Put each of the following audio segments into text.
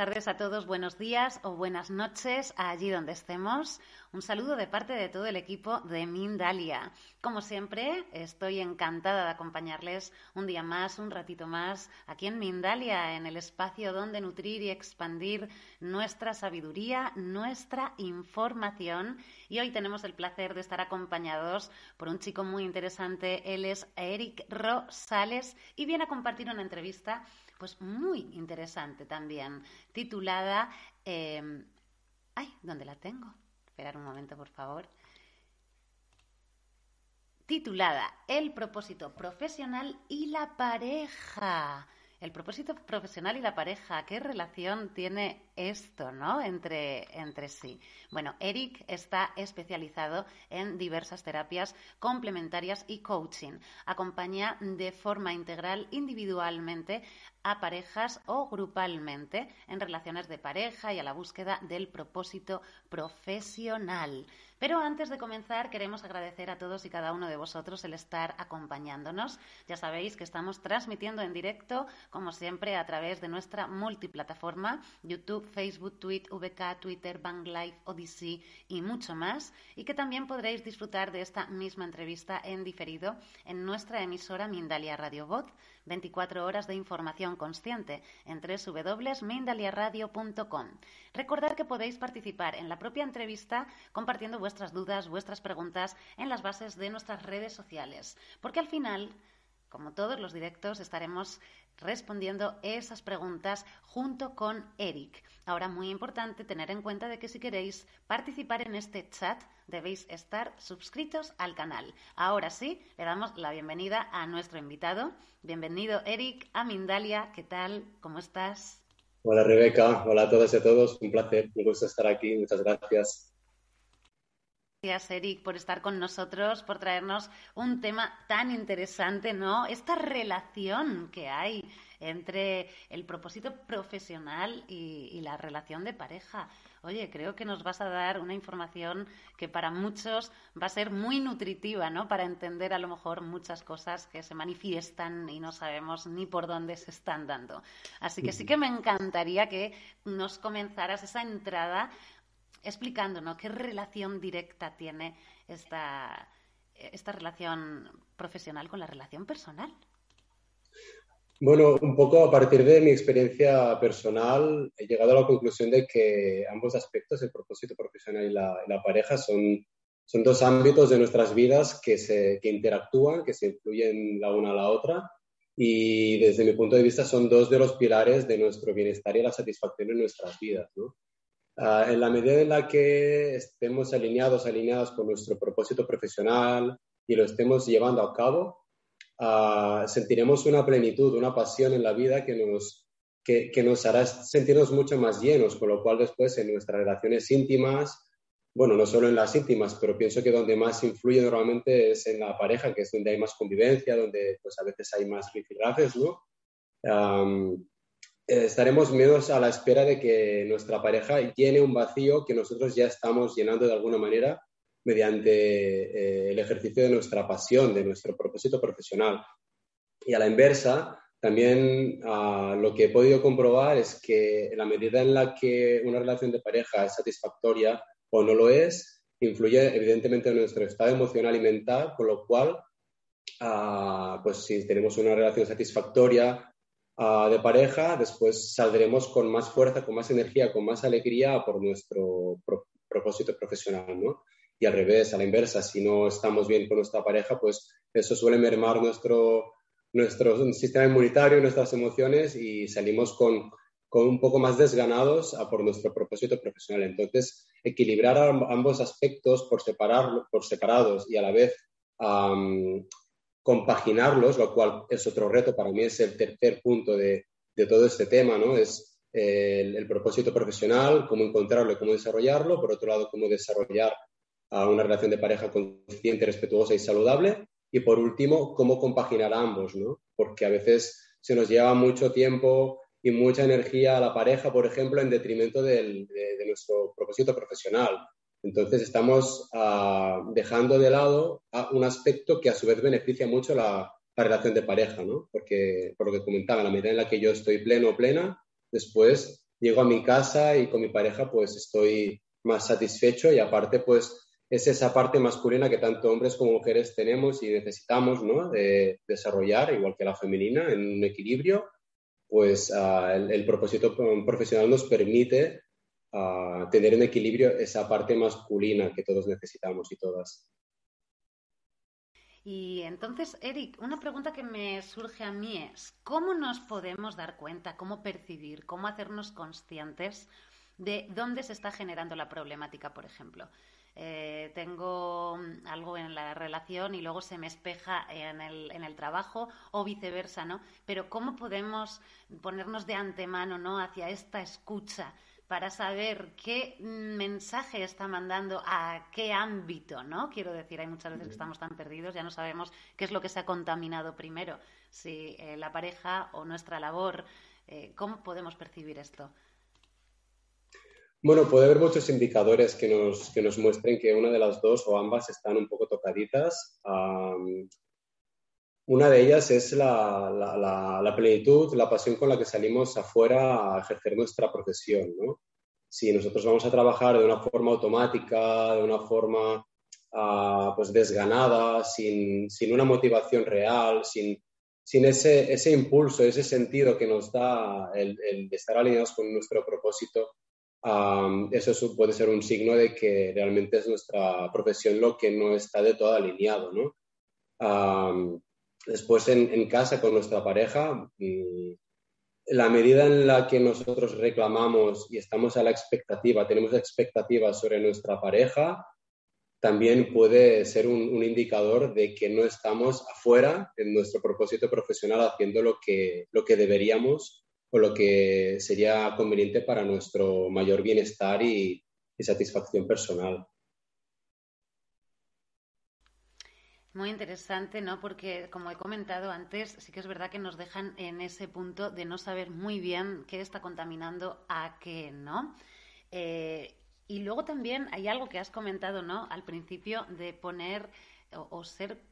Tardes a todos, buenos días o buenas noches allí donde estemos. Un saludo de parte de todo el equipo de Mindalia. Como siempre, estoy encantada de acompañarles un día más, un ratito más, aquí en Mindalia, en el espacio donde nutrir y expandir nuestra sabiduría, nuestra información. Y hoy tenemos el placer de estar acompañados por un chico muy interesante. Él es Eric Rosales y viene a compartir una entrevista pues muy interesante también, titulada... Eh, ay, ¿dónde la tengo? Esperar un momento, por favor. Titulada El propósito profesional y la pareja. El propósito profesional y la pareja, ¿qué relación tiene esto, ¿no? Entre, entre sí. Bueno, Eric está especializado en diversas terapias complementarias y coaching. Acompaña de forma integral individualmente a parejas o grupalmente en relaciones de pareja y a la búsqueda del propósito profesional. Pero antes de comenzar, queremos agradecer a todos y cada uno de vosotros el estar acompañándonos. Ya sabéis que estamos transmitiendo en directo, como siempre, a través de nuestra multiplataforma, YouTube, Facebook, Tweet, VK, Twitter, Bang Live, Odyssey y mucho más. Y que también podréis disfrutar de esta misma entrevista en diferido en nuestra emisora Mindalia Radio Voz 24 horas de información consciente en www.mindaliaradio.com. Recordad que podéis participar en la propia entrevista compartiendo vuestras dudas, vuestras preguntas en las bases de nuestras redes sociales, porque al final como todos los directos, estaremos respondiendo esas preguntas junto con Eric. Ahora, muy importante tener en cuenta de que si queréis participar en este chat, debéis estar suscritos al canal. Ahora sí, le damos la bienvenida a nuestro invitado. Bienvenido, Eric, a Mindalia. ¿Qué tal? ¿Cómo estás? Hola, Rebeca. Hola a todas y a todos. Un placer. Me gusta estar aquí. Muchas gracias. Gracias, Eric, por estar con nosotros, por traernos un tema tan interesante, ¿no? Esta relación que hay entre el propósito profesional y, la relación de pareja. Oye, creo que nos vas a dar una información que para muchos va a ser muy nutritiva, ¿no? Para entender a lo mejor muchas cosas que se manifiestan y no sabemos ni por dónde se están dando. Así que sí que me encantaría que nos comenzaras esa entrada explicándonos qué relación directa tiene esta, esta relación profesional con la relación personal. Bueno, un poco a partir de mi experiencia personal, he llegado a la conclusión de que ambos aspectos, el propósito profesional y la, la pareja, son, son dos ámbitos de nuestras vidas que, se, que interactúan, que se influyen la una a la otra y desde mi punto de vista son dos de los pilares de nuestro bienestar y la satisfacción en nuestras vidas. ¿no? Ah, en la medida en la que estemos alineados, alineados con nuestro propósito profesional y lo estemos llevando a cabo, uh, sentiremos una plenitud, una pasión en la vida que nos, que, que, nos hará sentirnos mucho más llenos, con lo cual después en nuestras relaciones íntimas, bueno, no solo en las íntimas, pero pienso que donde más influye normalmente es en la pareja, que es donde hay más convivencia, donde pues a veces hay más rifirrafes, ¿no? Um, estaremos menos a la espera de que nuestra pareja llene un vacío que nosotros ya estamos llenando de alguna manera mediante eh, el ejercicio de nuestra pasión, de nuestro propósito profesional. Y a la inversa, también ah, lo que he podido comprobar es que en la medida en la que una relación de pareja es satisfactoria o no lo es, influye evidentemente en nuestro estado emocional y mental, con lo cual, ah, pues si tenemos una relación satisfactoria, de pareja, después saldremos con más fuerza, con más energía, con más alegría por nuestro propósito profesional, y al revés, a la inversa, si no estamos bien con nuestra pareja, pues eso suele mermar nuestro, nuestro sistema inmunitario, nuestras emociones y salimos con, con un poco más desganados a por nuestro propósito profesional. Entonces, equilibrar ambos aspectos por, separar, por separados y a la vez compaginarlos, lo cual es otro reto para mí, es el tercer punto de, de todo este tema, ¿no? Es el, el, propósito profesional, cómo encontrarlo y cómo desarrollarlo, por otro lado, cómo desarrollar una relación de pareja consciente, respetuosa y saludable, y por último, cómo compaginar ambos, ¿no? Porque a veces se nos lleva mucho tiempo y mucha energía a la pareja, por ejemplo, en detrimento del, de, nuestro propósito profesional. Entonces estamos uh, dejando de lado un aspecto que a su vez beneficia mucho la, la, relación de pareja, ¿no? Porque, por lo que comentaba, la medida en la que yo estoy pleno o plena, después llego a mi casa y con mi pareja pues estoy más satisfecho y aparte pues es esa parte masculina que tanto hombres como mujeres tenemos y necesitamos ¿no? de desarrollar, igual que la femenina, en un equilibrio, pues uh, el, el, propósito profesional nos permite uh, tener en equilibrio esa parte masculina que todos necesitamos y todas. Y entonces, Eric, una pregunta que me surge a mí es, ¿cómo nos podemos dar cuenta, cómo percibir, cómo hacernos conscientes de dónde se está generando la problemática, por ejemplo? eh, tengo algo en la relación y luego se me espeja en el, en el trabajo o viceversa, ¿no? Pero ¿cómo podemos ponernos de antemano, ¿no? Hacia esta escucha para saber qué mensaje está mandando a qué ámbito, ¿no? Quiero decir, hay muchas veces que estamos tan perdidos, ya no sabemos qué es lo que se ha contaminado primero, si eh, la pareja o nuestra labor. Eh, ¿Cómo podemos percibir esto? Bueno, puede haber muchos indicadores que nos, que nos muestren que una de las dos o ambas están un poco tocaditas. Una de ellas es la, la, la, plenitud, la pasión con la que salimos afuera a ejercer nuestra profesión. ¿no? Si nosotros vamos a trabajar de una forma automática, de una forma uh, pues desganada, sin, sin, una motivación real, sin, sin ese, ese, impulso, ese sentido que nos da el, el estar alineados con nuestro propósito, Um, eso puede ser un signo de que realmente es nuestra profesión lo que no está de todo alineado, ¿no? Um, después en, casa con nuestra pareja, mm, la medida en la que nosotros reclamamos y estamos a la expectativa, tenemos expectativas sobre nuestra pareja, también puede ser un, indicador de que no estamos afuera en nuestro propósito profesional haciendo lo que, lo que deberíamos o lo que sería conveniente para nuestro mayor bienestar y satisfacción personal. Muy interesante, ¿no? Porque, como he comentado antes, sí que es verdad que nos dejan en ese punto de no saber muy bien qué está contaminando a qué, ¿no? Eh, y luego también hay algo que has comentado, ¿no? Al principio de poner o, o ser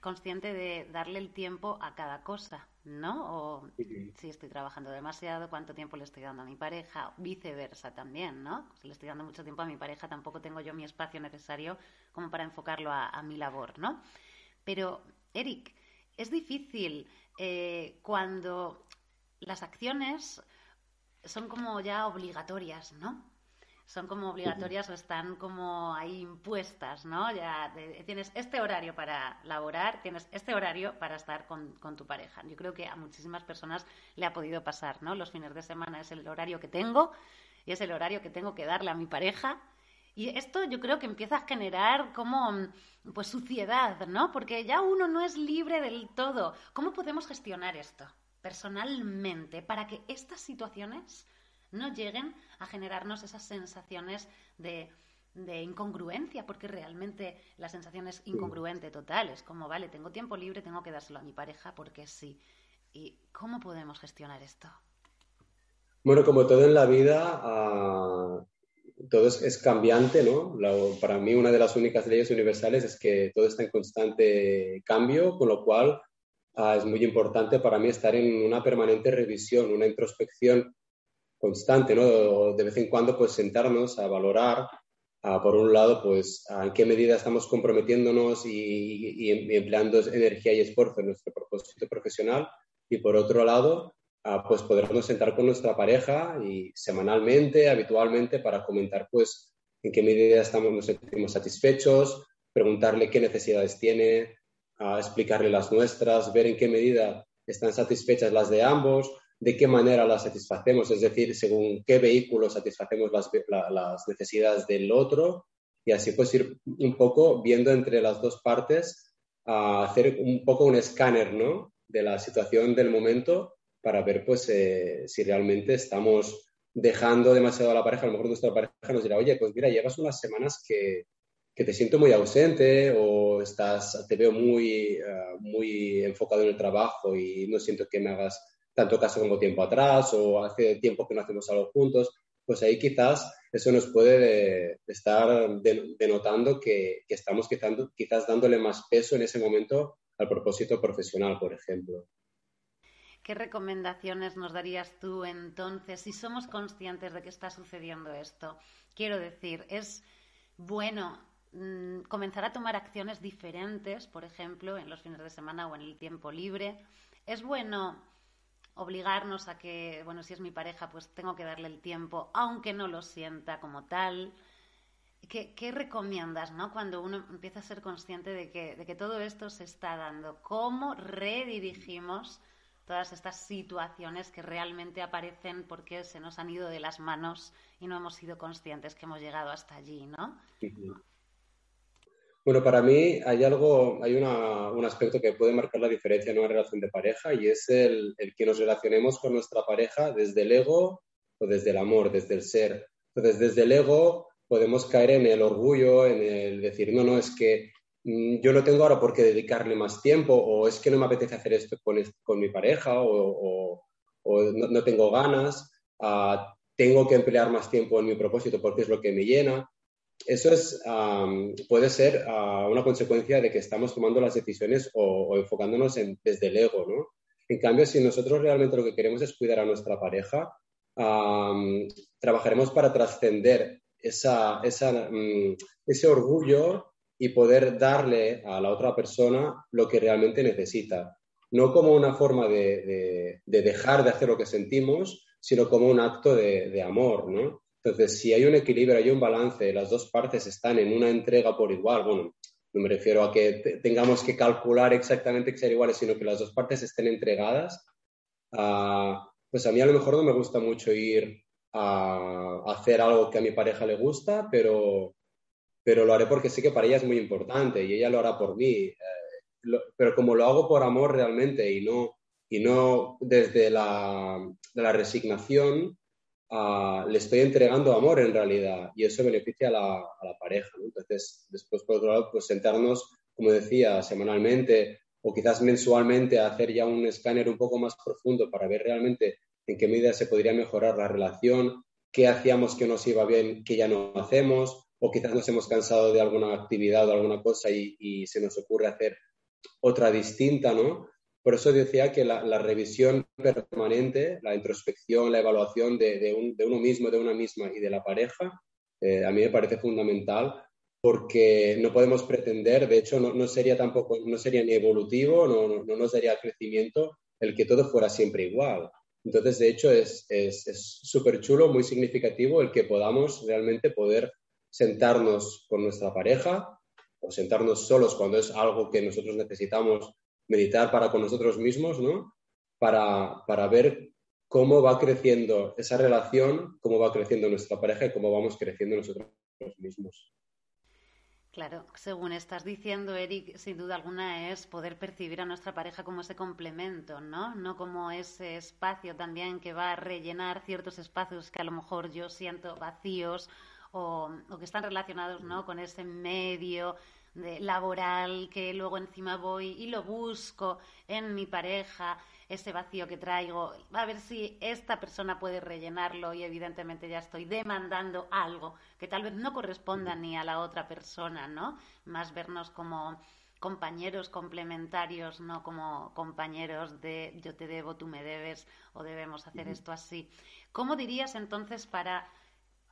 consciente de darle el tiempo a cada cosa, ¿no? O si estoy trabajando demasiado, cuánto tiempo le estoy dando a mi pareja, viceversa también, ¿no? Si le estoy dando mucho tiempo a mi pareja, tampoco tengo yo mi espacio necesario como para enfocarlo a, a mi labor, ¿no? Pero, Eric, es difícil eh, cuando las acciones son como ya obligatorias, ¿no? Son como obligatorias o están como ahí impuestas, ¿no? Ya tienes este horario para laborar, tienes este horario para estar con, con, tu pareja. Yo creo que a muchísimas personas le ha podido pasar, ¿no? Los fines de semana es el horario que tengo y es el horario que tengo que darle a mi pareja. Y esto yo creo que empieza a generar como pues suciedad, ¿no? Porque ya uno no es libre del todo. ¿Cómo podemos gestionar esto personalmente para que estas situaciones no lleguen a generarnos esas sensaciones de, de incongruencia, porque realmente la sensación es incongruente total. Es como, vale, tengo tiempo libre, tengo que dárselo a mi pareja porque sí. ¿Y cómo podemos gestionar esto? Bueno, como todo en la vida, uh, todo es, es, cambiante, ¿no? La, para mí una de las únicas leyes universales es que todo está en constante cambio, con lo cual uh, es muy importante para mí estar en una permanente revisión, una introspección constante, ¿no? De vez en cuando, pues sentarnos a valorar, por un lado, pues en qué medida estamos comprometiéndonos y, empleando energía y esfuerzo en nuestro propósito profesional y por otro lado, pues podernos sentar con nuestra pareja y semanalmente, habitualmente, para comentar, pues, en qué medida estamos, nos sentimos satisfechos, preguntarle qué necesidades tiene, explicarle las nuestras, ver en qué medida están satisfechas las de ambos, de qué manera las satisfacemos, es decir, según qué vehículo satisfacemos las, las necesidades del otro y así pues ir un poco viendo entre las dos partes, a hacer un poco un escáner ¿no? de la situación del momento para ver pues eh, si realmente estamos dejando demasiado a la pareja. A lo mejor nuestra pareja nos dirá, oye, pues mira, llevas unas semanas que, que te siento muy ausente o estás, te veo muy, uh, muy enfocado en el trabajo y no siento que me hagas tanto caso como tiempo atrás o hace tiempo que no hacemos algo juntos, pues ahí quizás eso nos puede estar denotando que, estamos quizás, quizás dándole más peso en ese momento al propósito profesional, por ejemplo. ¿Qué recomendaciones nos darías tú entonces si somos conscientes de que está sucediendo esto? Quiero decir, es bueno mm, comenzar a tomar acciones diferentes, por ejemplo, en los fines de semana o en el tiempo libre. Es bueno obligarnos a que, bueno, si es mi pareja, pues tengo que darle el tiempo, aunque no lo sienta como tal. ¿Qué, qué recomiendas, no? Cuando uno empieza a ser consciente de que, de que todo esto se está dando. ¿Cómo redirigimos todas estas situaciones que realmente aparecen porque se nos han ido de las manos y no hemos sido conscientes que hemos llegado hasta allí, ¿no? Bueno, para mí hay algo, hay un aspecto que puede marcar la diferencia en una relación de pareja y es el, que nos relacionemos con nuestra pareja desde el ego o desde el amor, desde el ser. Entonces, desde el ego podemos caer en el orgullo, en el decir, no, no, es que mm, yo no tengo ahora por qué dedicarle más tiempo o es que no me apetece hacer esto con, con mi pareja o, no, tengo ganas, ah, tengo que emplear más tiempo en mi propósito porque es lo que me llena eso es, puede ser ah, una consecuencia de que estamos tomando las decisiones o, enfocándonos en, desde el ego, ¿no? En cambio, si nosotros realmente lo que queremos es cuidar a nuestra pareja, trabajaremos para trascender esa, mm, ese orgullo y poder darle a la otra persona lo que realmente necesita. No como una forma de, dejar de hacer lo que sentimos, sino como un acto de, de amor, ¿no? Entonces, si hay un equilibrio, hay un balance, las dos partes están en una entrega por igual, bueno, no me refiero a que tengamos que calcular exactamente que sean iguales, sino que las dos partes estén entregadas, ah, pues a mí a lo mejor no me gusta mucho ir a, hacer algo que a mi pareja le gusta, pero, pero lo haré porque sé que para ella es muy importante y ella lo hará por mí. Eh, pero como lo hago por amor realmente y no, y no desde la, de la resignación, le estoy entregando amor en realidad y eso beneficia a la, pareja. Entonces, después, por otro lado, pues sentarnos, como decía, semanalmente o quizás mensualmente a hacer ya un escáner un poco más profundo para ver realmente en qué medida se podría mejorar la relación, qué hacíamos que nos iba bien, que ya no hacemos, o quizás nos hemos cansado de alguna actividad o alguna cosa y, y se nos ocurre hacer otra distinta, ¿no? Por eso decía que la, revisión permanente, la introspección, la evaluación de, uno mismo, de una misma y de la pareja, eh, a mí me parece fundamental porque no podemos pretender, de hecho no, sería tampoco, no sería ni evolutivo, no, no, nos daría crecimiento el que todo fuera siempre igual. Entonces, de hecho, es súper chulo, muy significativo el que podamos realmente poder sentarnos con nuestra pareja o sentarnos solos cuando es algo que nosotros necesitamos meditar para con nosotros mismos, ¿no? Para, para ver cómo va creciendo esa relación, cómo va creciendo nuestra pareja y cómo vamos creciendo nosotros mismos. Claro, según estás diciendo, Eric, sin duda alguna es poder percibir a nuestra pareja como ese complemento, ¿no? No como ese espacio también que va a rellenar ciertos espacios que a lo mejor yo siento vacíos o, o que están relacionados, ¿no? Con ese medio de laboral que luego encima voy y lo busco en mi pareja, ese vacío que traigo, a ver si esta persona puede rellenarlo y evidentemente ya estoy demandando algo que tal vez no corresponda ni a la otra persona, ¿no? Más vernos como compañeros complementarios, no como compañeros de yo te debo, tú me debes o debemos hacer esto así. ¿Cómo dirías entonces para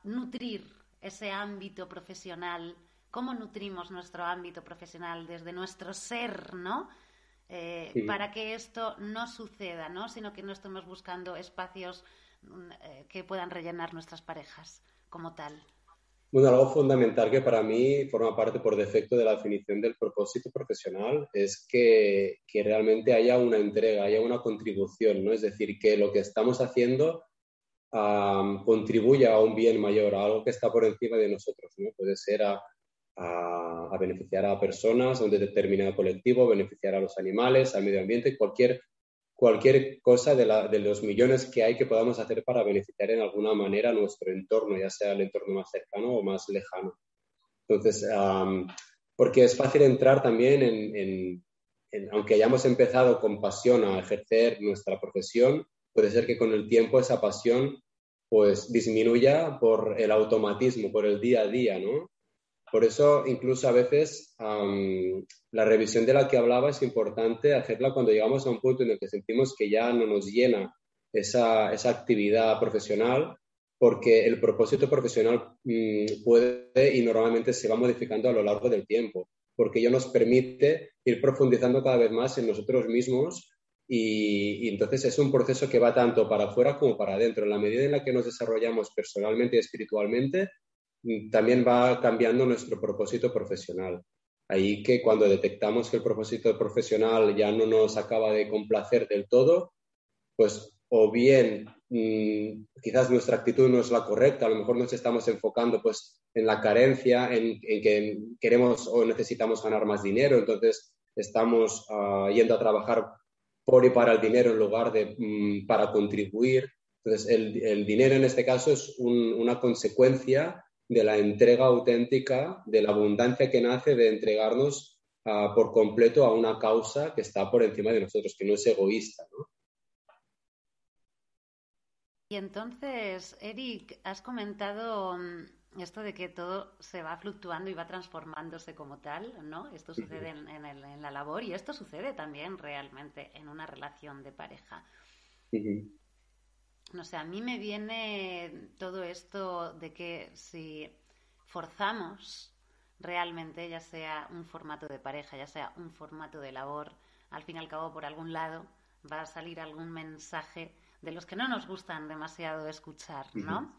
nutrir ese ámbito profesional cómo nutrimos nuestro ámbito profesional desde nuestro ser, ¿no? Eh, para que esto no suceda, ¿no? Sino que no estemos buscando espacios mm, eh, que puedan rellenar nuestras parejas como tal. Bueno, algo fundamental que para mí forma parte por defecto de la definición del propósito profesional es que, que realmente haya una entrega, haya una contribución, ¿no? Es decir, que lo que estamos haciendo contribuya a un bien mayor, a algo que está por encima de nosotros, ¿no? Puede ser a, a, beneficiar a personas, a un determinado colectivo, beneficiar a los animales, al medio ambiente, cualquier, cualquier cosa de, los millones que hay que podamos hacer para beneficiar en alguna manera nuestro entorno, ya sea el entorno más cercano o más lejano. Entonces, porque es fácil entrar también en, en, aunque hayamos empezado con pasión a ejercer nuestra profesión, puede ser que con el tiempo esa pasión pues disminuya por el automatismo, por el día a día, ¿no? Por eso, incluso a veces, la revisión de la que hablaba es importante hacerla cuando llegamos a un punto en el que sentimos que ya no nos llena esa, esa actividad profesional, porque el propósito profesional mm, puede y normalmente se va modificando a lo largo del tiempo, porque ello nos permite ir profundizando cada vez más en nosotros mismos y, y, entonces es un proceso que va tanto para afuera como para adentro. En la medida en la que nos desarrollamos personalmente y espiritualmente, también va cambiando nuestro propósito profesional. Ahí que cuando detectamos que el propósito profesional ya no nos acaba de complacer del todo, pues o bien mm, quizás nuestra actitud no es la correcta, a lo mejor nos estamos enfocando pues en la carencia, en, que queremos o necesitamos ganar más dinero, entonces estamos ah, yendo a trabajar por y para el dinero en lugar de mm, para contribuir. Entonces el, dinero en este caso es una consecuencia de la entrega auténtica, de la abundancia que nace de entregarnos ah, por completo a una causa que está por encima de nosotros, que no es egoísta. Y entonces, Eric, has comentado mm, esto de que todo se va fluctuando y va transformándose como tal, ¿no? Esto sucede en, la labor y esto sucede también realmente en una relación de pareja no sé, a mí me viene todo esto de que si forzamos realmente, ya sea un formato de pareja, ya sea un formato de labor, al fin y al cabo por algún lado va a salir algún mensaje de los que no nos gustan demasiado escuchar, ¿no?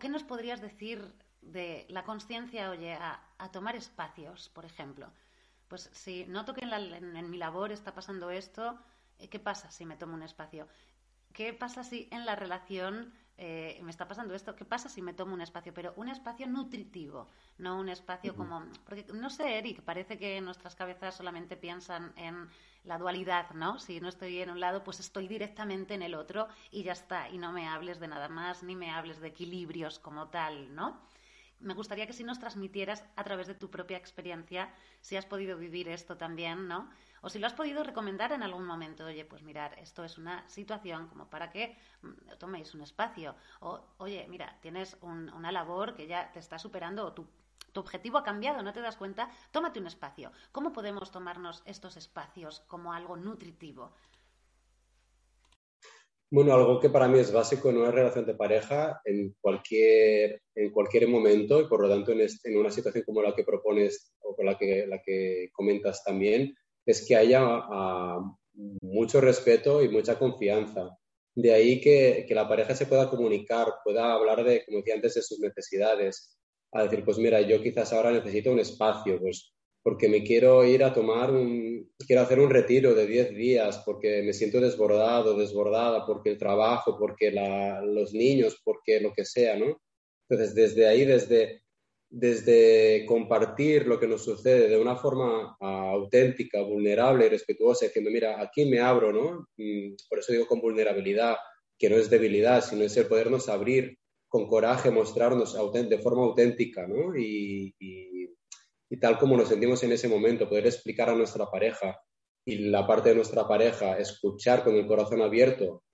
¿Qué nos podrías decir de la conciencia, oye, a, tomar espacios, por ejemplo? Pues si noto que en mi labor está pasando esto, eh, ¿qué pasa si me tomo un espacio? ¿Qué pasa si en la relación eh, me está pasando esto? ¿Qué pasa si me tomo un espacio? Pero un espacio nutritivo, no un espacio como... Porque, no sé, Eric, parece que nuestras cabezas solamente piensan en la dualidad, ¿no? Si no estoy en un lado, pues estoy directamente en el otro y ya está. Y no me hables de nada más, ni me hables de equilibrios como tal, ¿no? Me gustaría que si nos transmitieras a través de tu propia experiencia, si has podido vivir esto también, ¿no? O si lo has podido recomendar en algún momento, oye, pues mirar, esto es una situación como para que mm, toméis un espacio. O, oye, mira, tienes una labor que ya te está superando o tu, tu objetivo ha cambiado, no te das cuenta, tómate un espacio. ¿Cómo podemos tomarnos estos espacios como algo nutritivo? Bueno, algo que para mí es básico en una relación de pareja en cualquier, en cualquier momento y por lo tanto en, en una situación como la que propones o con la que, la que comentas también, es que haya ah, mucho respeto y mucha confianza. De ahí que, que, la pareja se pueda comunicar, pueda hablar de, como decía antes, de sus necesidades. A decir, pues mira, yo quizás ahora necesito un espacio, pues porque me quiero ir a tomar un, quiero hacer un retiro de 10 días, porque me siento desbordado, desbordada, porque el trabajo, porque los niños, porque lo que sea, ¿no? Entonces, desde ahí, desde desde compartir lo que nos sucede de una forma ah, auténtica, vulnerable y respetuosa, diciendo, mira, aquí me abro, ¿no? por eso digo con vulnerabilidad, que no es debilidad, sino es el podernos abrir con coraje, mostrarnos de forma auténtica, ¿no? Y, tal como nos sentimos en ese momento, poder explicar a nuestra pareja y la parte de nuestra pareja, escuchar con el corazón abierto.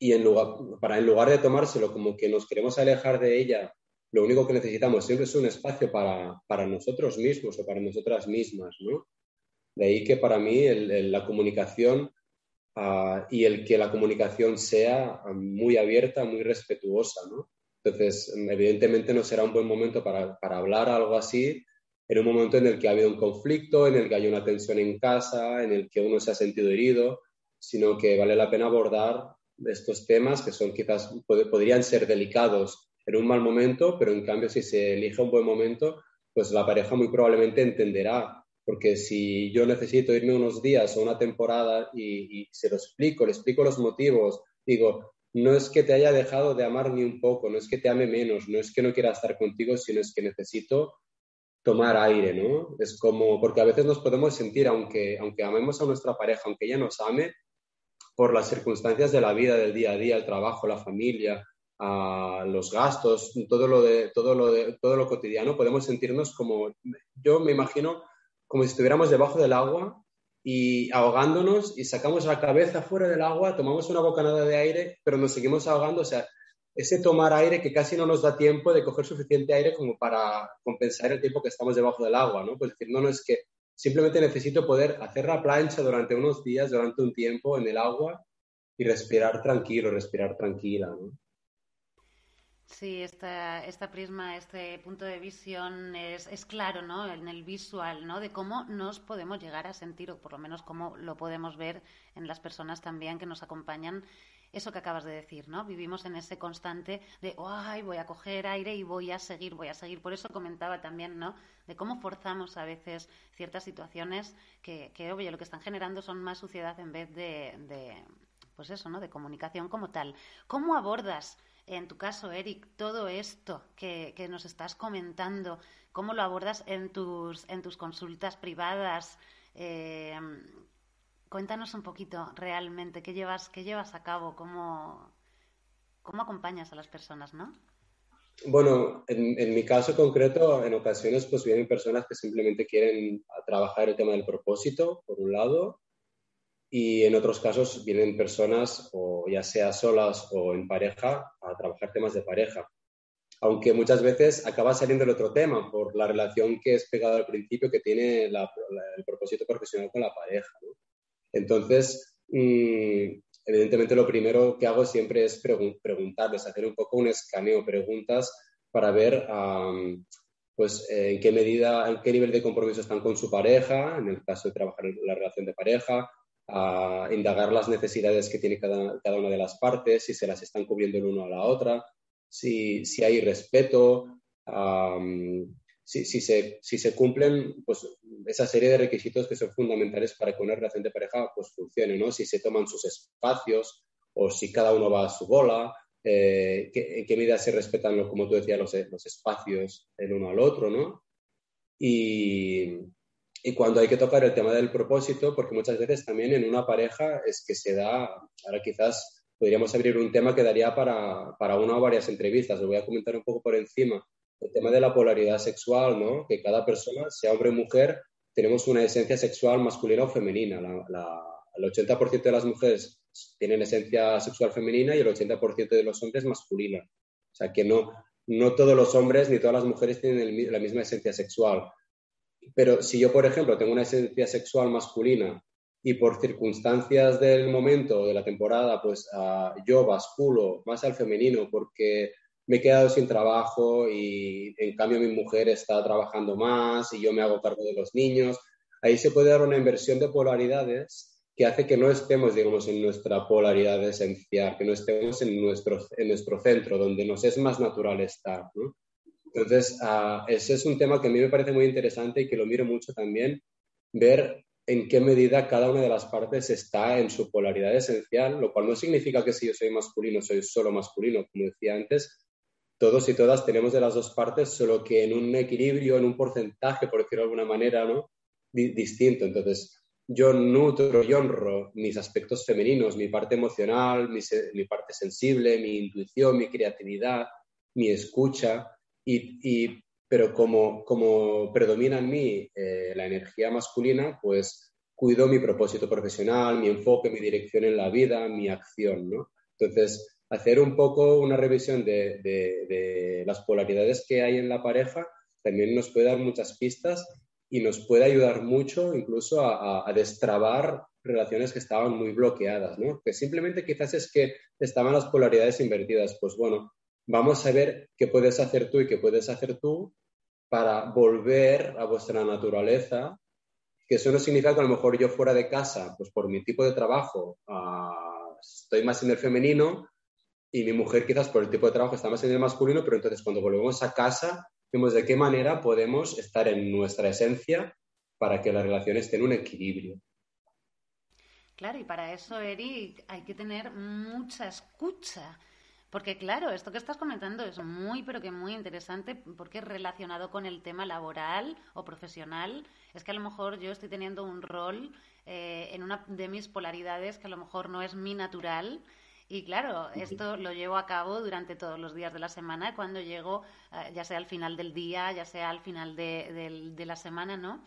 y en lugar, para en lugar de tomárselo como que nos queremos alejar de ella lo único que necesitamos siempre es un espacio para, para nosotros mismos o para nosotras mismas, ¿no? De ahí que para mí la comunicación ah, y el que la comunicación sea muy abierta, muy respetuosa, ¿no? Entonces, evidentemente no será un buen momento para, para, hablar algo así en un momento en el que ha habido un conflicto, en el que hay una tensión en casa, en el que uno se ha sentido herido, sino que vale la pena abordar estos temas que son quizás podrían ser delicados en un mal momento, pero en cambio si se elige un buen momento, pues la pareja muy probablemente entenderá. Porque si yo necesito irme unos días o una temporada y, se lo explico, le explico los motivos, digo, no es que te haya dejado de amar ni un poco, no es que te ame menos, no es que no quiera estar contigo, sino es que necesito tomar aire, ¿no? Es como, porque a veces nos podemos sentir, aunque, aunque amemos a nuestra pareja, aunque ella nos ame, por las circunstancias de la vida, del día a día, el trabajo, la familia, los gastos, todo lo, de, todo, lo de, todo lo cotidiano, podemos sentirnos como, yo me imagino, como si estuviéramos debajo del agua y ahogándonos y sacamos la cabeza fuera del agua, tomamos una bocanada de aire, pero nos seguimos ahogando. O sea, ese tomar aire que casi no nos da tiempo de coger suficiente aire como para compensar el tiempo que estamos debajo del agua, ¿no? Pues decir, no, no, es que simplemente necesito poder hacer la plancha durante unos días, durante un tiempo en el agua y respirar tranquilo, respirar tranquila, ¿no? Sí, esta, esta prisma, este punto de visión es, es, claro, ¿no? En el visual, ¿no? De cómo nos podemos llegar a sentir, o por lo menos cómo lo podemos ver en las personas también que nos acompañan. Eso que acabas de decir, ¿no? Vivimos en ese constante de, ay, voy a coger aire y voy a seguir, voy a seguir. Por eso comentaba también, ¿no? De cómo forzamos a veces ciertas situaciones que, que obvio, lo que están generando son más suciedad en vez de, de pues eso, ¿no? De comunicación como tal. ¿Cómo abordas en tu caso, Eric, todo esto que, nos estás comentando, cómo lo abordas en tus, en tus consultas privadas. Eh, cuéntanos un poquito realmente qué llevas, qué llevas a cabo, cómo, cómo acompañas a las personas, ¿no? Bueno, en, en, mi caso concreto, en ocasiones pues vienen personas que simplemente quieren trabajar el tema del propósito, por un lado, y en otros casos vienen personas, o ya sea solas o en pareja, a trabajar temas de pareja. Aunque muchas veces acaba saliendo el otro tema por la relación que es pegada al principio que tiene el propósito profesional con la pareja. Entonces, mm, evidentemente lo primero que hago siempre es preguntarles, hacer un poco un escaneo, preguntas para ver pues, en qué medida, en qué nivel de compromiso están con su pareja, en el caso de trabajar la relación de pareja, a indagar las necesidades que tiene cada, cada, una de las partes, si se las están cubriendo el uno a la otra, si, si hay respeto, si, si, se, si, se, cumplen pues, esa serie de requisitos que son fundamentales para que una relación de pareja pues, funcione, ¿no? si se toman sus espacios o si cada uno va a su bola, eh, en qué medida se respetan, como tú decías, los, los espacios el uno al otro, ¿no? Y, y cuando hay que tocar el tema del propósito, porque muchas veces también en una pareja es que se da, ahora quizás podríamos abrir un tema que daría para, para una o varias entrevistas, lo voy a comentar un poco por encima, el tema de la polaridad sexual, ¿no? Que cada persona, sea hombre o mujer, tenemos una esencia sexual masculina o femenina. La, el 80% de las mujeres tienen esencia sexual femenina y el 80% de los hombres masculina. O sea que no, no todos los hombres ni todas las mujeres tienen la misma esencia sexual. Pero si yo, por ejemplo, tengo una esencia sexual masculina y por circunstancias del momento, de la temporada, pues uh, yo basculo más al femenino porque me he quedado sin trabajo y en cambio mi mujer está trabajando más y yo me hago cargo de los niños, ahí se puede dar una inversión de polaridades que hace que no estemos, digamos, en nuestra polaridad esencial, que no estemos en nuestro, en nuestro centro, donde nos es más natural estar. Entonces, uh, ese es un tema que a mí me parece muy interesante y que lo miro mucho también, ver en qué medida cada una de las partes está en su polaridad esencial, lo cual no significa que si yo soy masculino, soy solo masculino, como decía antes, todos y todas tenemos de las dos partes, solo que en un equilibrio, en un porcentaje, por decirlo de alguna manera, ¿no? distinto. Entonces, yo nutro y honro mis aspectos femeninos, mi parte emocional, mi parte sensible, mi intuición, mi creatividad, mi escucha, y, pero como, como predomina en mí eh, la energía masculina, pues cuido mi propósito profesional, mi enfoque, mi dirección en la vida, mi acción, ¿no? Entonces, hacer un poco una revisión de, de, las polaridades que hay en la pareja también nos puede dar muchas pistas y nos puede ayudar mucho incluso a, a, destrabar relaciones que estaban muy bloqueadas, ¿no? Que simplemente quizás es que estaban las polaridades invertidas. Pues bueno, vamos a ver qué puedes hacer tú y qué puedes hacer tú para volver a vuestra naturaleza, que eso no significa que a lo mejor yo fuera de casa, pues por mi tipo de trabajo, uh, estoy más en el femenino y mi mujer quizás por el tipo de trabajo está más en el masculino, pero entonces cuando volvemos a casa vemos de qué manera podemos estar en nuestra esencia para que la relación esté en un equilibrio. Claro, y para eso, Eric, hay que tener mucha escucha. Porque claro, esto que estás comentando es muy, pero que muy interesante porque es relacionado con el tema laboral o profesional. Es que a lo mejor yo estoy teniendo un rol eh, en una de mis polaridades que a lo mejor no es mi natural. Y claro, esto lo llevo a cabo durante todos los días de la semana, cuando llego, eh, ya sea al final del día, ya sea al final de, de la semana, ¿no?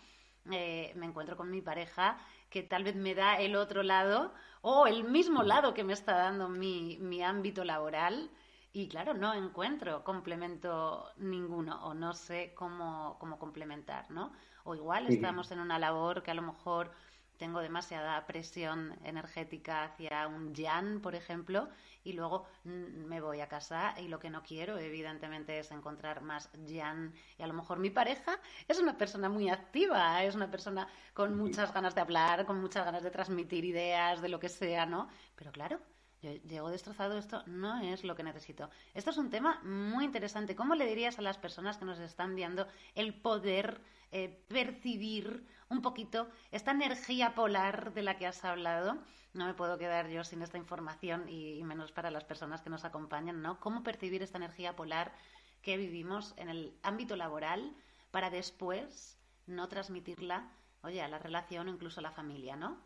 Eh, me encuentro con mi pareja que tal vez me da el otro lado o el mismo lado que me está dando mi, mi ámbito laboral. Y claro, no encuentro complemento ninguno o no sé cómo, cómo complementar, ¿no? O igual estamos en una labor que a lo mejor tengo demasiada presión energética hacia un yan, por ejemplo, y luego me voy a casa y lo que no quiero, evidentemente, es encontrar más yan. Y a lo mejor mi pareja es una persona muy activa, es una persona con muchas ganas de hablar, con muchas ganas de transmitir ideas, de lo que sea, ¿no? Pero claro, yo llego destrozado, esto no es lo que necesito. Esto es un tema muy interesante. ¿Cómo le dirías a las personas que nos están viendo el poder eh, percibir un poquito esta energía polar de la que has hablado. No me puedo quedar yo sin esta información y, menos para las personas que nos acompañan, ¿no? ¿Cómo percibir esta energía polar que vivimos en el ámbito laboral para después no transmitirla, oye, a la relación o incluso a la familia, ¿no?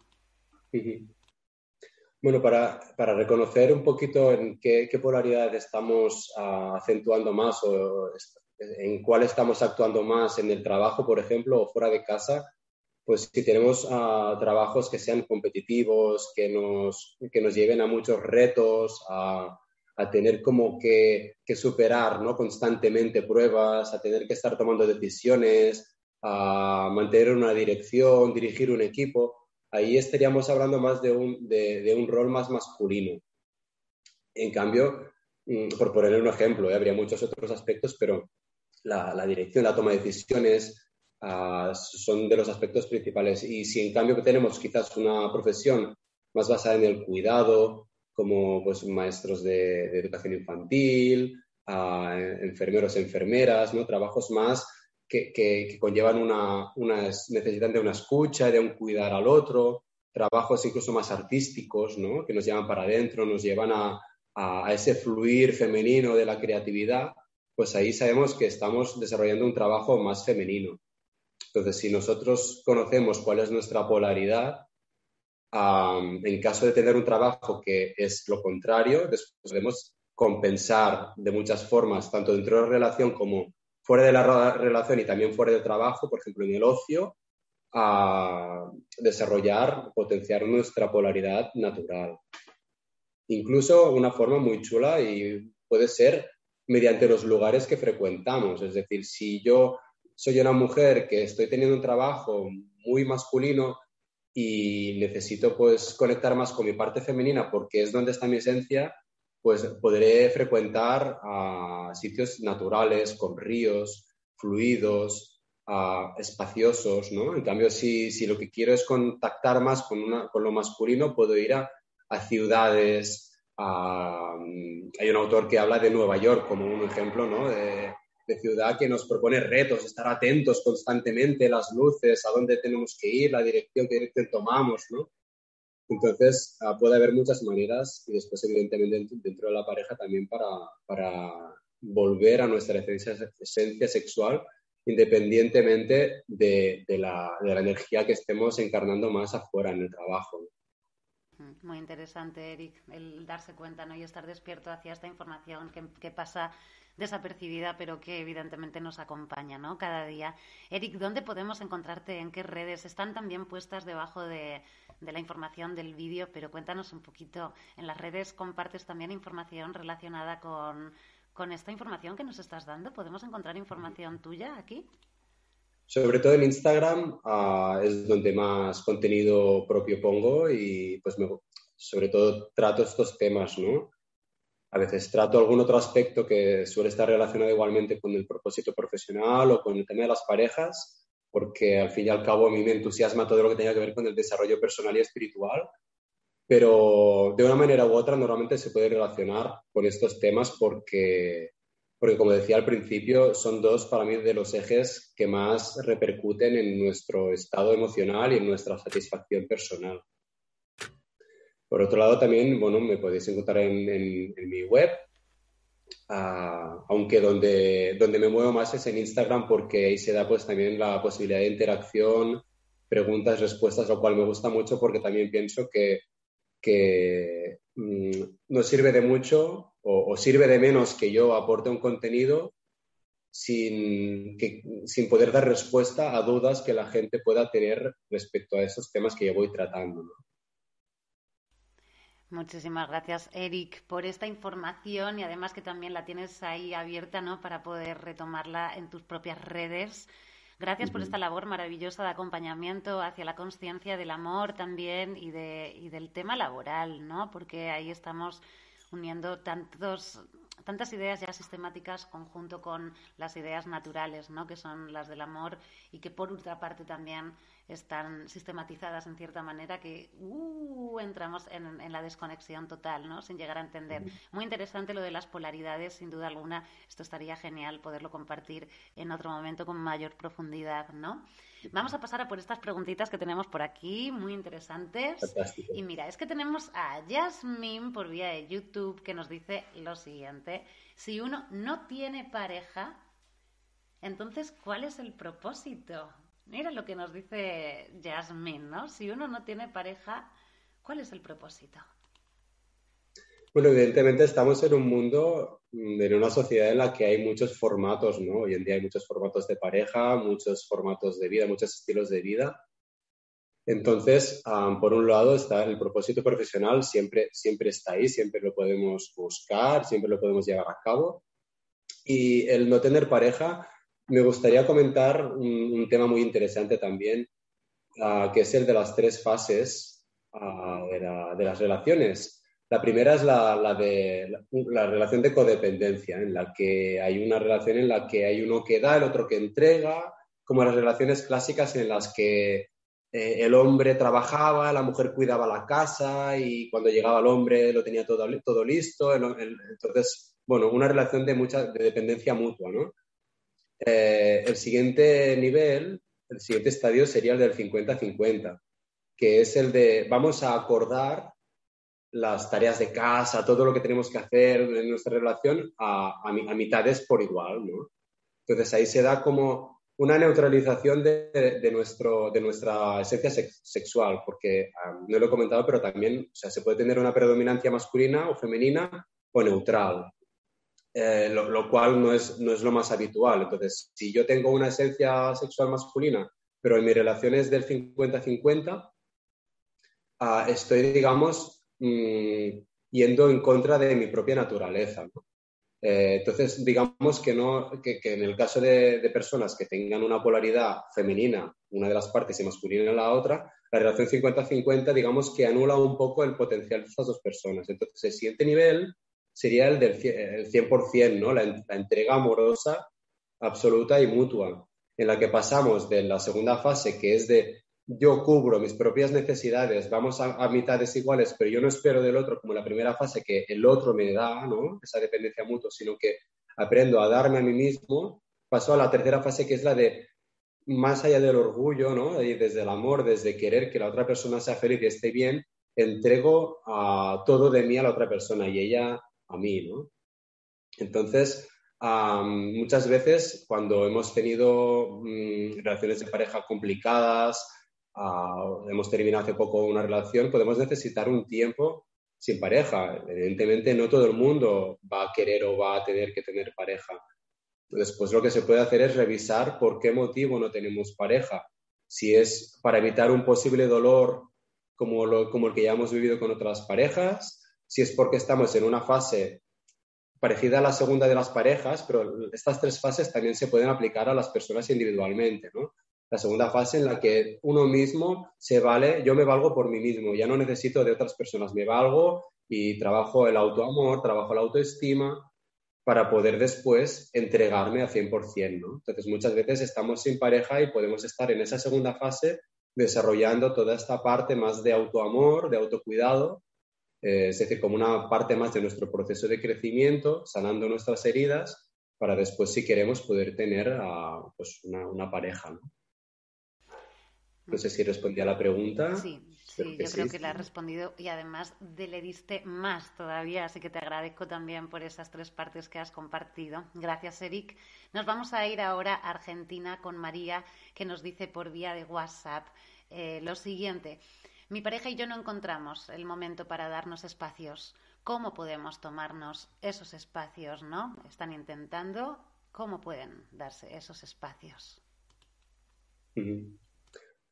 Bueno, para, reconocer un poquito en qué, polaridad estamos ah, acentuando más o en cuál estamos actuando más en el trabajo, por ejemplo, o fuera de casa, pues si tenemos ah, trabajos que sean competitivos, que nos, que nos lleven a muchos retos, a, a tener como que, que, superar ¿no? constantemente pruebas, a tener que estar tomando decisiones, a mantener una dirección, dirigir un equipo, ahí estaríamos hablando más de un, de, de un rol más masculino. En cambio, mm, por poner un ejemplo, ¿eh? habría muchos otros aspectos, pero la, la dirección, la toma de decisiones, Ah, son de los aspectos principales. Y si en cambio tenemos quizás una profesión más basada en el cuidado, como pues, maestros de, educación infantil, uh, enfermeros, enfermeras, ¿no? trabajos más que, conllevan una, una, necesitan de una escucha, de un cuidar al otro, trabajos incluso más artísticos, ¿no? que nos llevan para adentro, nos llevan a, a, a ese fluir femenino de la creatividad, pues ahí sabemos que estamos desarrollando un trabajo más femenino. Entonces, si nosotros conocemos cuál es nuestra polaridad, en caso de tener un trabajo que es lo contrario, después podemos compensar de muchas formas, tanto dentro de la relación como fuera de la relación y también fuera del trabajo, por ejemplo, en el ocio, a desarrollar, potenciar nuestra polaridad natural. Incluso una forma muy chula y puede ser mediante los lugares que frecuentamos. Es decir, si yo soy una mujer que estoy teniendo un trabajo muy masculino y necesito pues conectar más con mi parte femenina porque es donde está mi esencia, pues podré frecuentar sitios naturales, con ríos, fluidos, espaciosos, ¿no? En cambio, si, si, lo que quiero es contactar más con, con lo masculino, puedo ir a, ciudades, hay un autor que habla de Nueva York como un ejemplo, ¿no? De, ciudad que nos propone retos, estar atentos constantemente, las luces, a dónde tenemos que ir, la dirección que tomamos, ¿no? Entonces, ah, puede haber muchas maneras y después, evidentemente, dentro de la pareja también para, para volver a nuestra esencia, esencia sexual, independientemente de, de, la, de, la, energía que estemos encarnando más afuera en el trabajo. Muy interesante, Eric, el darse cuenta ¿no? y estar despierto hacia esta información que, que pasa desapercibida, pero que evidentemente nos acompaña ¿no? cada día. Eric, ¿dónde podemos encontrarte? ¿En qué redes? Están también puestas debajo de, la información del vídeo, pero cuéntanos un poquito. En las redes compartes también información relacionada con, con esta información que nos estás dando. ¿Podemos encontrar información tuya aquí? Sobre todo en Instagram uh, es donde más contenido propio pongo y pues me, sobre todo trato estos temas, ¿no? A veces trato algún otro aspecto que suele estar relacionado igualmente con el propósito profesional o con el tema de las parejas, porque al fin y al cabo a mí me entusiasma todo lo que tenga que ver con el desarrollo personal y espiritual. pero de una manera u otra normalmente se puede relacionar con estos temas porque, porque, como decía al principio, son dos para mí de los ejes que más repercuten en nuestro estado emocional y en nuestra satisfacción personal. Por otro lado, también, bueno, me podéis encontrar en, mi web, ah, aunque donde, donde me muevo más es en Instagram porque ahí se da pues también la posibilidad de interacción, preguntas, respuestas, lo cual me gusta mucho porque también pienso que, que mm, no sirve de mucho o, sirve de menos que yo aporte un contenido sin, sin poder dar respuesta a dudas que la gente pueda tener respecto a esos temas que yo voy tratando. ¿no? Muchísimas gracias, Eric, por esta información y además que también la tienes ahí abierta, ¿no? Para poder retomarla en tus propias redes. Gracias por esta labor maravillosa de acompañamiento hacia la conciencia del amor también y, de, y del tema laboral, ¿no? Porque ahí estamos uniendo tantos tantas ideas ya sistemáticas conjunto con las ideas naturales, ¿no? que son las del amor y que por otra parte también están sistematizadas en cierta manera que uh, entramos en, en, la desconexión total, ¿no? sin llegar a entender. Muy interesante lo de las polaridades, sin duda alguna. Esto estaría genial poderlo compartir en otro momento con mayor profundidad. ¿no? Vamos a pasar a por estas preguntitas que tenemos por aquí, muy interesantes. Y mira, es que tenemos a Jasmine por vía de YouTube que nos dice lo siguiente. Si uno no tiene pareja, entonces, ¿cuál es el propósito? Mira lo que nos dice Jasmine, ¿no? Si uno no tiene pareja, ¿cuál es el propósito? Bueno, evidentemente estamos en un mundo, mm, en una sociedad en la que hay muchos formatos, ¿no? Hoy en día hay muchos formatos de pareja, muchos formatos de vida, muchos estilos de vida. Entonces, por un lado está el propósito profesional, siempre, siempre está ahí, siempre lo podemos buscar, siempre lo podemos llevar a cabo. Y el no tener pareja, me gustaría comentar un, tema muy interesante también, ah, que es el de las tres fases ah, de, de las relaciones. La primera es la, de la, relación de codependencia, en la que hay una relación en la que hay uno que da, el otro que entrega, como las relaciones clásicas en las que eh, el hombre trabajaba, la mujer cuidaba la casa y cuando llegaba el hombre lo tenía todo, todo listo. entonces, bueno, una relación de mucha dependencia mutua, ¿no? Eh, el siguiente nivel, el siguiente estadio sería el del 50-50, que es el de vamos a acordar las tareas de casa, todo lo que tenemos que hacer en nuestra relación a, a, mitades por igual, ¿no? Entonces ahí se da como una neutralización de, nuestro, de nuestra esencia sexual, porque no lo he comentado, pero también se puede tener una predominancia masculina o femenina o neutral, eh, lo, cual no es, no es lo más habitual. Entonces, si yo tengo una esencia sexual masculina, pero en mi relación es del 50-50, ah, estoy, digamos, Mm, yendo en contra de mi propia naturaleza. Eh, entonces, digamos que, no, que, en el caso de, personas que tengan una polaridad femenina, una de las partes y masculina la otra, la relación 50-50, digamos que anula un poco el potencial de estas dos personas. Entonces, el siguiente nivel sería el del el 100%, ¿no? la entrega amorosa absoluta y mutua, en la que pasamos de la segunda fase, que es de yo cubro mis propias necesidades, vamos a, mitades iguales, pero yo no espero del otro como la primera fase que el otro me da, ¿no? Esa dependencia mutua, sino que aprendo a darme a mí mismo, paso a la tercera fase que es la de más allá del orgullo, ¿no? Y desde el amor, desde querer que la otra persona sea feliz y esté bien, entrego a todo de mí a la otra persona y ella a mí, ¿no? Entonces, muchas veces cuando hemos tenido mm, relaciones de pareja complicadas, hemos terminado hace poco una relación, podemos necesitar un tiempo sin pareja. Evidentemente no todo el mundo va a querer o va a tener que tener pareja. Después lo que se puede hacer es revisar por qué motivo no tenemos pareja. Si es para evitar un posible dolor como, lo, como el que ya hemos vivido con otras parejas, si es porque estamos en una fase parecida a la segunda de las parejas, pero estas tres fases también se pueden aplicar a las personas individualmente, ¿no? la segunda fase en la que uno mismo se vale, yo me valgo por mí mismo, ya no necesito de otras personas, me valgo y trabajo el autoamor, trabajo la autoestima para poder después entregarme a 100%, ¿no? Entonces muchas veces estamos sin pareja y podemos estar en esa segunda fase desarrollando toda esta parte más de autoamor, de autocuidado, eh, es decir, como una parte más de nuestro proceso de crecimiento, sanando nuestras heridas, para después, si queremos, poder tener pues una, pareja. ¿no? no sé si respondí a la pregunta. Sí, Sí, yo creo que le has respondido y además le diste más todavía, así que te agradezco también por esas tres partes que has compartido. Gracias, Eric. Nos vamos a ir ahora a Argentina con María, que nos dice por vía de WhatsApp eh, lo siguiente. Mi pareja y yo no encontramos el momento para darnos espacios. ¿Cómo podemos tomarnos esos espacios, no? Están intentando. ¿Cómo pueden darse esos espacios?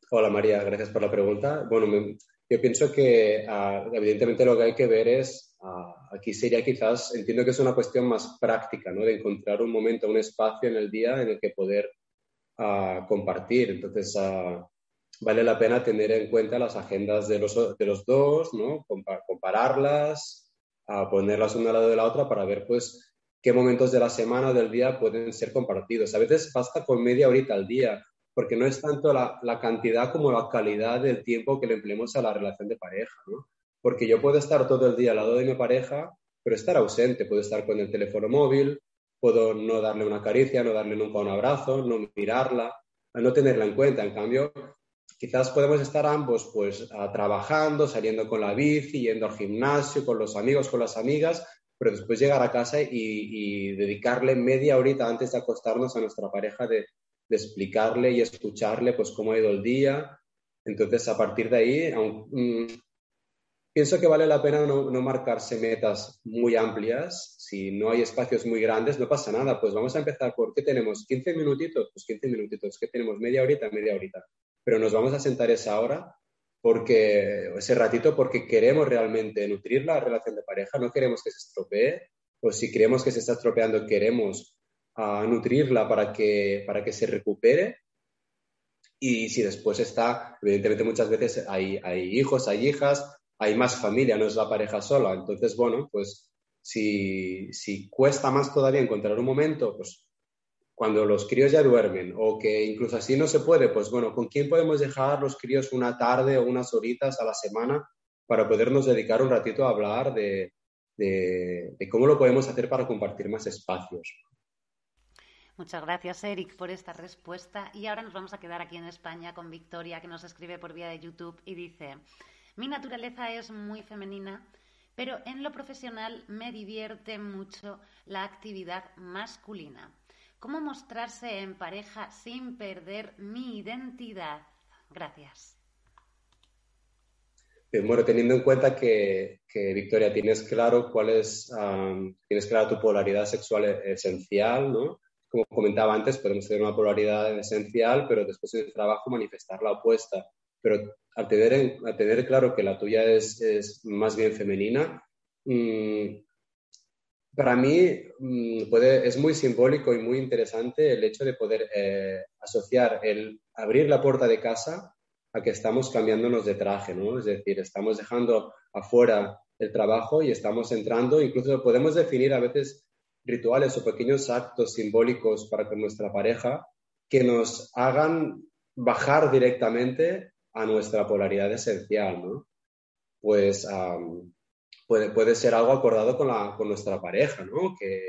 Hola María, gracias por la pregunta. Bueno, yo pienso que ah, evidentemente lo que hay que ver es, ah, aquí sería quizás, entiendo que es una cuestión más práctica, ¿no? De encontrar un momento, un espacio en el día en el que poder ah, compartir. Entonces, vale la pena tener en cuenta las agendas de los, de los dos, ¿no? compararlas, ponerlas una al lado de la otra para ver, pues, qué momentos de la semana o del día pueden ser compartidos. A veces basta con media horita al día porque no es tanto la, cantidad como la calidad del tiempo que le empleemos a la relación de pareja, ¿no? Porque yo puedo estar todo el día al lado de mi pareja, pero estar ausente, puedo estar con el teléfono móvil, puedo no darle una caricia, no darle nunca un abrazo, no mirarla, no tenerla en cuenta. En cambio, quizás podemos estar ambos pues trabajando, saliendo con la bici, yendo al gimnasio, con los amigos, con las amigas, pero después llegar a casa y, y dedicarle media horita antes de acostarnos a nuestra pareja de, de explicarle y escucharle pues cómo ha ido el día. Entonces, a partir de ahí, mm, pienso que vale la pena no, marcarse metas muy amplias. Si no hay espacios muy grandes, no pasa nada. Pues vamos a empezar por, ¿qué tenemos? ¿15 minutitos? Pues 15 minutitos. ¿Qué tenemos? Media horita, media horita. Pero nos vamos a sentar esa hora porque ese ratito porque queremos realmente nutrir la relación de pareja, no queremos que se estropee, o si creemos que se está estropeando, queremos a nutrirla para que, para que se recupere. Y si después está, evidentemente muchas veces hay, hay hijos, hay hijas, hay más familia, no es la pareja sola. Entonces, bueno, pues si, si cuesta más todavía encontrar un momento, pues cuando los críos ya duermen o que incluso así no se puede, pues bueno, ¿con quién podemos dejar los críos una tarde o unas horitas a la semana para podernos dedicar un ratito a hablar de, cómo lo podemos hacer para compartir más espacios? Muchas gracias, Eric, por esta respuesta. Y ahora nos vamos a quedar aquí en España con Victoria, que nos escribe por vía de YouTube y dice, mi naturaleza es muy femenina, pero en lo profesional me divierte mucho la actividad masculina. ¿Cómo mostrarse en pareja sin perder mi identidad? Gracias. Eh, bueno, teniendo en cuenta que, Victoria, tienes claro cuál es, tienes clara tu polaridad sexual esencial, ¿no? como comentaba antes, podemos tener una polaridad esencial, pero después en el trabajo manifestar la opuesta. Pero al tener, tener claro que la tuya es, es más bien femenina, mm, para mí mm, puede, es muy simbólico y muy interesante el hecho de poder eh, asociar el abrir la puerta de casa a que estamos cambiándonos de traje, ¿no? Es decir, estamos dejando afuera el trabajo y estamos entrando, incluso podemos definir a veces rituales o pequeños actos simbólicos para con nuestra pareja que nos hagan bajar directamente a nuestra polaridad esencial, ¿no? Pues puede, puede, ser algo acordado con, la, con nuestra pareja, ¿no? Que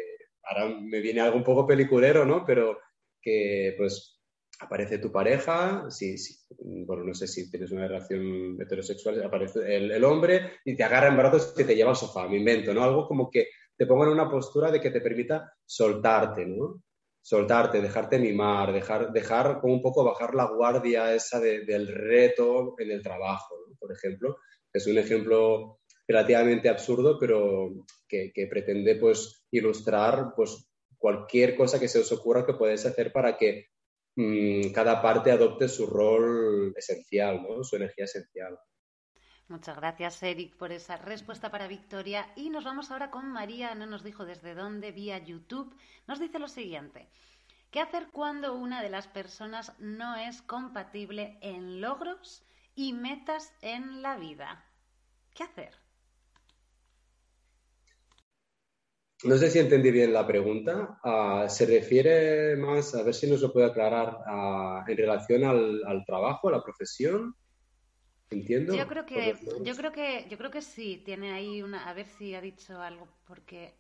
ahora me viene algo un poco peliculero, ¿no? Pero que pues aparece tu pareja, si, bueno, no sé si tienes una relación heterosexual, aparece el, hombre y te agarra en brazos y te lleva al sofá, me invento, ¿no? Algo como que te pongan en una postura de que te permita soltarte, ¿no? Soltarte, dejarte mimar, dejar, dejar como un poco bajar la guardia esa del reto en el trabajo, por ejemplo. Es un ejemplo relativamente absurdo, pero que, pretende pues ilustrar pues cualquier cosa que se os ocurra que podéis hacer para que mm, cada parte adopte su rol esencial, ¿no? su energía esencial. Muchas gracias, Eric, por esa respuesta para Victoria. Y nos vamos ahora con María, no nos dijo desde dónde, vía YouTube. Nos dice lo siguiente. ¿Qué hacer cuando una de las personas no es compatible en logros y metas en la vida? ¿Qué hacer? No sé si entendí bien la pregunta. Ah, ¿Se refiere más, a ver si nos lo puede aclarar, en relación al, trabajo, a la profesión? Entiendo. Yo creo que, yo creo que, yo creo que sí. Tiene ahí una, a ver si ha dicho algo, porque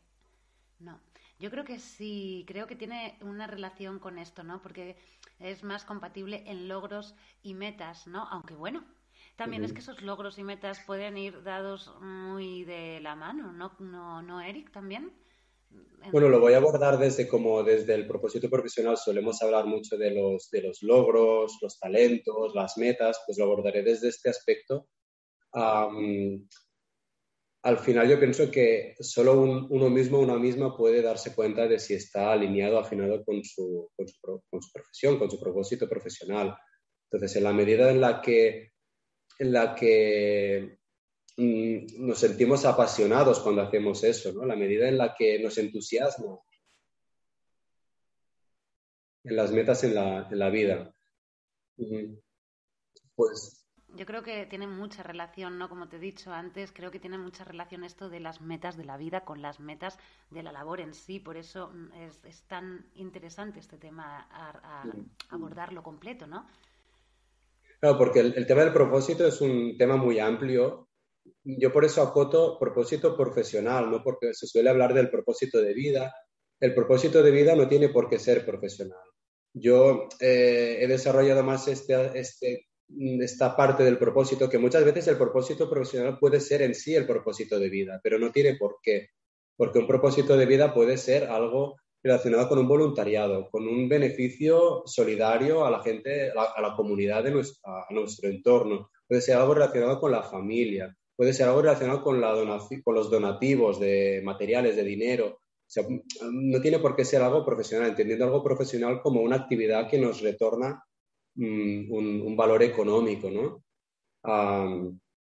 no. Yo creo que sí, creo que tiene una relación con esto, ¿no? Porque es más compatible en logros y metas, ¿no? Aunque bueno, también es que esos logros y metas pueden ir dados muy de la mano, ¿no? ¿No, no Eric? ¿También? Bueno, lo voy a abordar desde como desde el propósito profesional solemos hablar mucho de los, de los logros, los talentos, las metas, pues lo abordaré desde este aspecto. al final yo pienso que solo uno mismo, una misma puede darse cuenta de si está alineado, afinado con su, con su, con su profesión, con su propósito profesional. Entonces, en la medida en la que, en la que Mm, nos sentimos apasionados cuando hacemos eso, ¿no? La medida en la que nos entusiasma en las metas en la, en la vida. Pues yo creo que tiene mucha relación, ¿no? Como te he dicho antes, creo que tiene mucha relación esto de las metas de la vida con las metas de la labor en sí. Por eso mm, es, tan interesante este tema a, abordarlo completo, ¿no? Claro, porque el, tema del propósito es un tema muy amplio yo por eso acoto propósito profesional, ¿no? Porque se suele hablar del propósito de vida. El propósito de vida no tiene por qué ser profesional. Yo eh, he desarrollado más este, este, esta parte del propósito, que muchas veces el propósito profesional puede ser en sí el propósito de vida, pero no tiene por qué. Porque un propósito de vida puede ser algo relacionado con un voluntariado, con un beneficio solidario a la gente, a la, comunidad de a nuestro entorno. Puede ser algo relacionado con la familia, puede ser algo relacionado con, la con los donativos de materiales, de dinero. no tiene por qué ser algo profesional, entendiendo algo profesional como una actividad que nos retorna mm, un, valor económico, ¿no?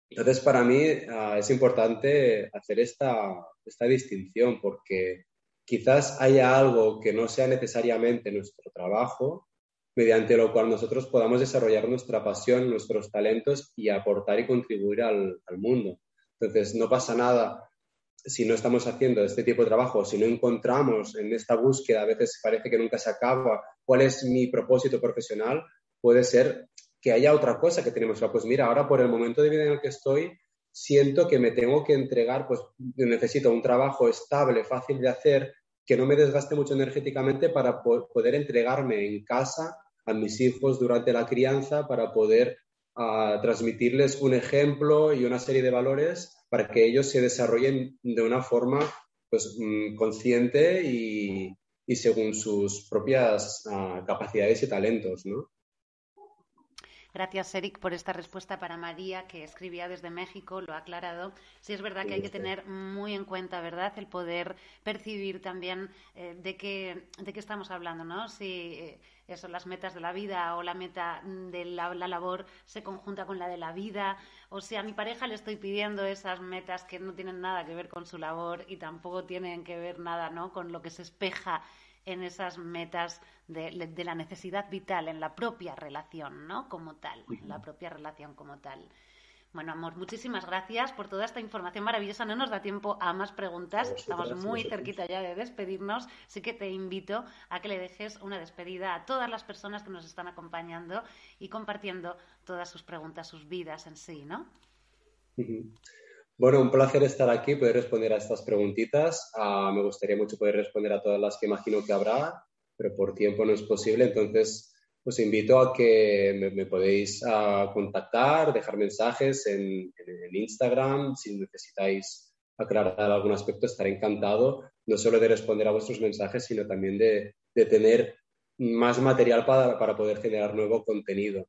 entonces, para mí ah, es importante hacer esta, esta distinción porque quizás haya algo que no sea necesariamente nuestro trabajo, mediante lo cual nosotros podamos desarrollar nuestra pasión, nuestros talentos y aportar y contribuir al, mundo. Entonces, no pasa nada si no estamos haciendo este tipo de trabajo, si no encontramos en esta búsqueda, a veces parece que nunca se acaba, cuál es mi propósito profesional, puede ser que haya otra cosa que tenemos. Pues mira, ahora por el momento de vida en el que estoy, siento que me tengo que entregar, pues necesito un trabajo estable, fácil de hacer, que no me desgaste mucho energéticamente para poder entregarme en casa a mis hijos durante la crianza para poder ah, transmitirles un ejemplo y una serie de valores para que ellos se desarrollen de una forma pues, mm, consciente y, según sus propias ah, capacidades y talentos, ¿no? Gracias, Eric, por esta respuesta para María, que escribía desde México, lo ha aclarado. Sí, es verdad que hay que tener muy en cuenta, ¿verdad?, el poder percibir también eh, de, qué, de qué estamos hablando, ¿no? Si eh, eso, las metas de la vida o la meta de la, labor se conjunta con la de la vida, o si a mi pareja le estoy pidiendo esas metas que no tienen nada que ver con su labor y tampoco tienen que ver nada, ¿no?, con lo que se espeja en esas metas de, la necesidad vital, en la propia relación, ¿no? Como tal, la propia relación como tal. Bueno, amor, muchísimas gracias por toda esta información maravillosa. No nos da tiempo a más preguntas. Estamos muy cerquita ya de despedirnos. Así que te invito a que le dejes una despedida a todas las personas que nos están acompañando y compartiendo todas sus preguntas, sus vidas en sí, ¿no? Bueno, un placer estar aquí, poder responder a estas preguntitas. Ah, me gustaría mucho poder responder a todas las que imagino que habrá, pero por tiempo no es posible. Entonces, os invito a que me, podéis ah, contactar, dejar mensajes en, Instagram. Si necesitáis aclarar algún aspecto, estaré encantado, no solo de responder a vuestros mensajes, sino también de, tener más material para, para poder generar nuevo contenido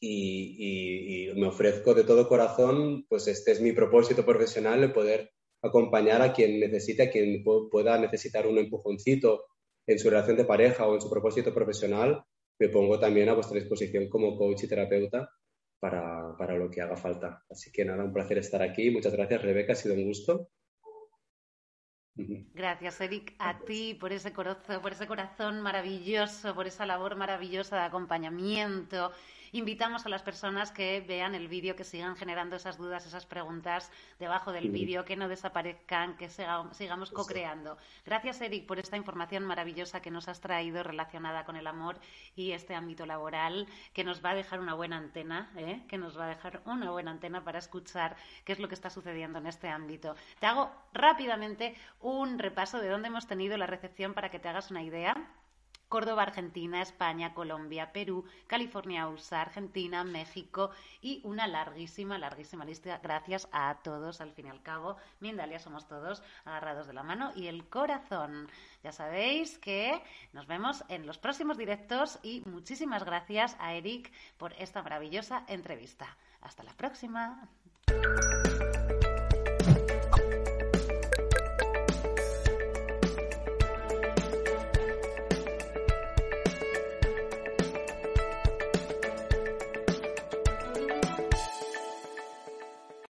y, me ofrezco de todo corazón, pues este es mi propósito profesional, el poder acompañar a quien necesite, a quien pueda necesitar un empujoncito en su relación de pareja o en su propósito profesional, me pongo también a vuestra disposición como coach y terapeuta para, para lo que haga falta. Así que nada, un placer estar aquí. Muchas gracias, Rebeca, ha sido un gusto. Gracias, Eric, a ti por ese, corazón, por ese corazón maravilloso, por esa labor maravillosa de acompañamiento invitamos a las personas que vean el vídeo, que sigan generando esas dudas, esas preguntas debajo del vídeo, que no desaparezcan, que sigamos co-creando. Gracias, Eric, por esta información maravillosa que nos has traído relacionada con el amor y este ámbito laboral, que nos va a dejar una buena antena, ¿eh? que nos va a dejar una buena antena para escuchar qué es lo que está sucediendo en este ámbito. Te hago rápidamente un repaso de dónde hemos tenido la recepción para que te hagas una idea. Córdoba, Argentina, España, Colombia, Perú, California, USA, Argentina, México y una larguísima, larguísima lista. Gracias a todos, al fin y al cabo. Mindalia somos todos agarrados de la mano y el corazón. Ya sabéis que nos vemos en los próximos directos y muchísimas gracias a Eric por esta maravillosa entrevista. Hasta la próxima.